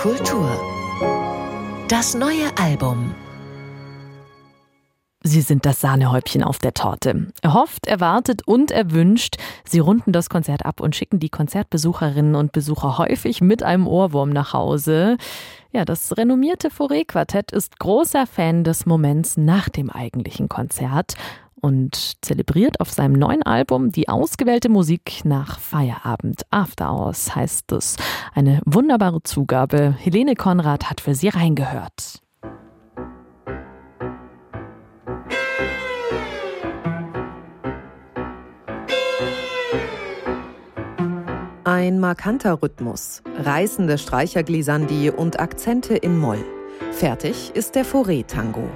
Kultur. Das neue Album. Sie sind das Sahnehäubchen auf der Torte. Erhofft, erwartet und erwünscht. Sie runden das Konzert ab und schicken die Konzertbesucherinnen und Besucher häufig mit einem Ohrwurm nach Hause. Ja, das renommierte Fauré-Quartett ist großer Fan des Moments nach dem eigentlichen Konzert und zelebriert auf seinem neuen Album die ausgewählte Musik nach Feierabend. After Hours heißt es. Eine wunderbare Zugabe. Helene Konrad hat für sie reingehört. Ein markanter Rhythmus, reißende Streicherglissandi und Akzente in Moll. Fertig ist der Fauré-Tango.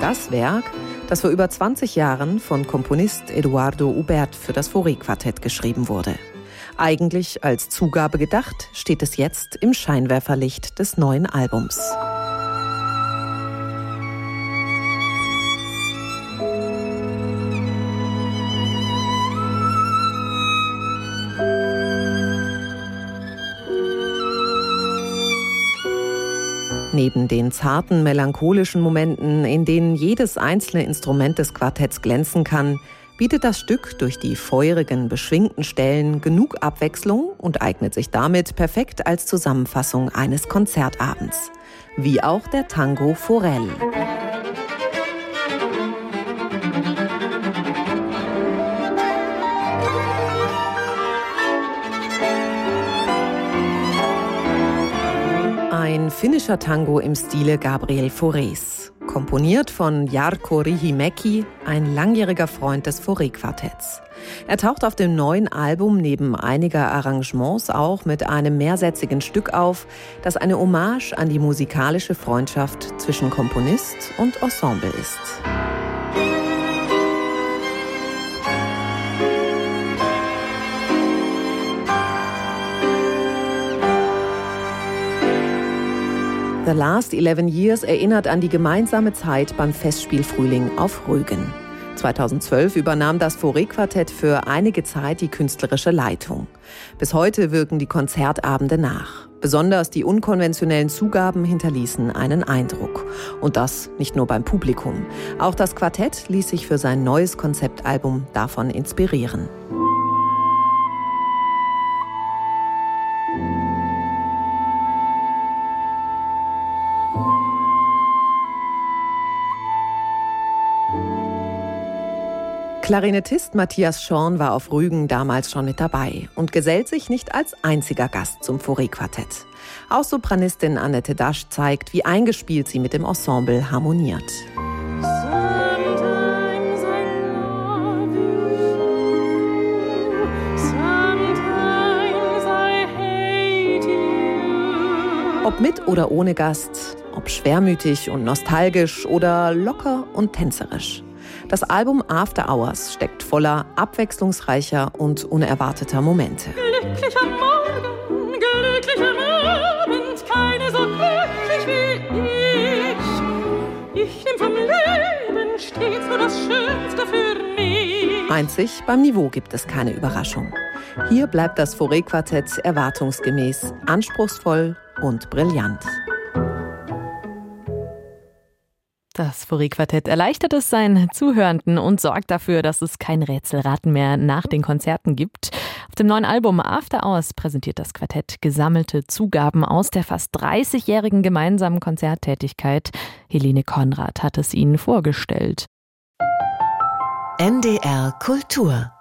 Das Werk, das vor über 20 Jahren von Komponist Eduardo Hubert für das Fauré-Quartett geschrieben wurde. Eigentlich als Zugabe gedacht, steht es jetzt im Scheinwerferlicht des neuen Albums. Neben den zarten, melancholischen Momenten, in denen jedes einzelne Instrument des Quartetts glänzen kann, bietet das Stück durch die feurigen, beschwingten Stellen genug Abwechslung und eignet sich damit perfekt als Zusammenfassung eines Konzertabends. Wie auch der Tango Forel. Ein finnischer Tango im Stile Gabriel Faurés. Komponiert von Jarkko Rihimäki, ein langjähriger Freund des Fauré-Quartetts. Er taucht auf dem neuen Album neben einiger Arrangements auch mit einem mehrsätzigen Stück auf, das eine Hommage an die musikalische Freundschaft zwischen Komponist und Ensemble ist. The Last 11 Years erinnert an die gemeinsame Zeit beim Festspiel Frühling auf Rügen. 2012 übernahm das Fauré-Quartett für einige Zeit die künstlerische Leitung. Bis heute wirken die Konzertabende nach. Besonders die unkonventionellen Zugaben hinterließen einen Eindruck. Und das nicht nur beim Publikum. Auch das Quartett ließ sich für sein neues Konzeptalbum davon inspirieren. Klarinettist Matthias Schorn war auf Rügen damals schon mit dabei und gesellt sich nicht als einziger Gast zum Fauré-Quartett. Auch Sopranistin Annette Dasch zeigt, wie eingespielt sie mit dem Ensemble harmoniert. Ob mit oder ohne Gast, ob schwermütig und nostalgisch oder locker und tänzerisch. Das Album After Hours steckt voller abwechslungsreicher und unerwarteter Momente. Glücklicher Morgen, glücklicher Abend, keine so glücklich wie ich. Ich nehm vom Leben stets nur das Schönste für mich. Einzig beim Niveau gibt es keine Überraschung. Hier bleibt das Fauré-Quartett erwartungsgemäß anspruchsvoll und brillant. Das Fauré-Quartett erleichtert es seinen Zuhörenden und sorgt dafür, dass es kein Rätselraten mehr nach den Konzerten gibt. Auf dem neuen Album After Hours präsentiert das Quartett gesammelte Zugaben aus der fast 30-jährigen gemeinsamen Konzerttätigkeit. Helene Konrad hat es Ihnen vorgestellt. NDR Kultur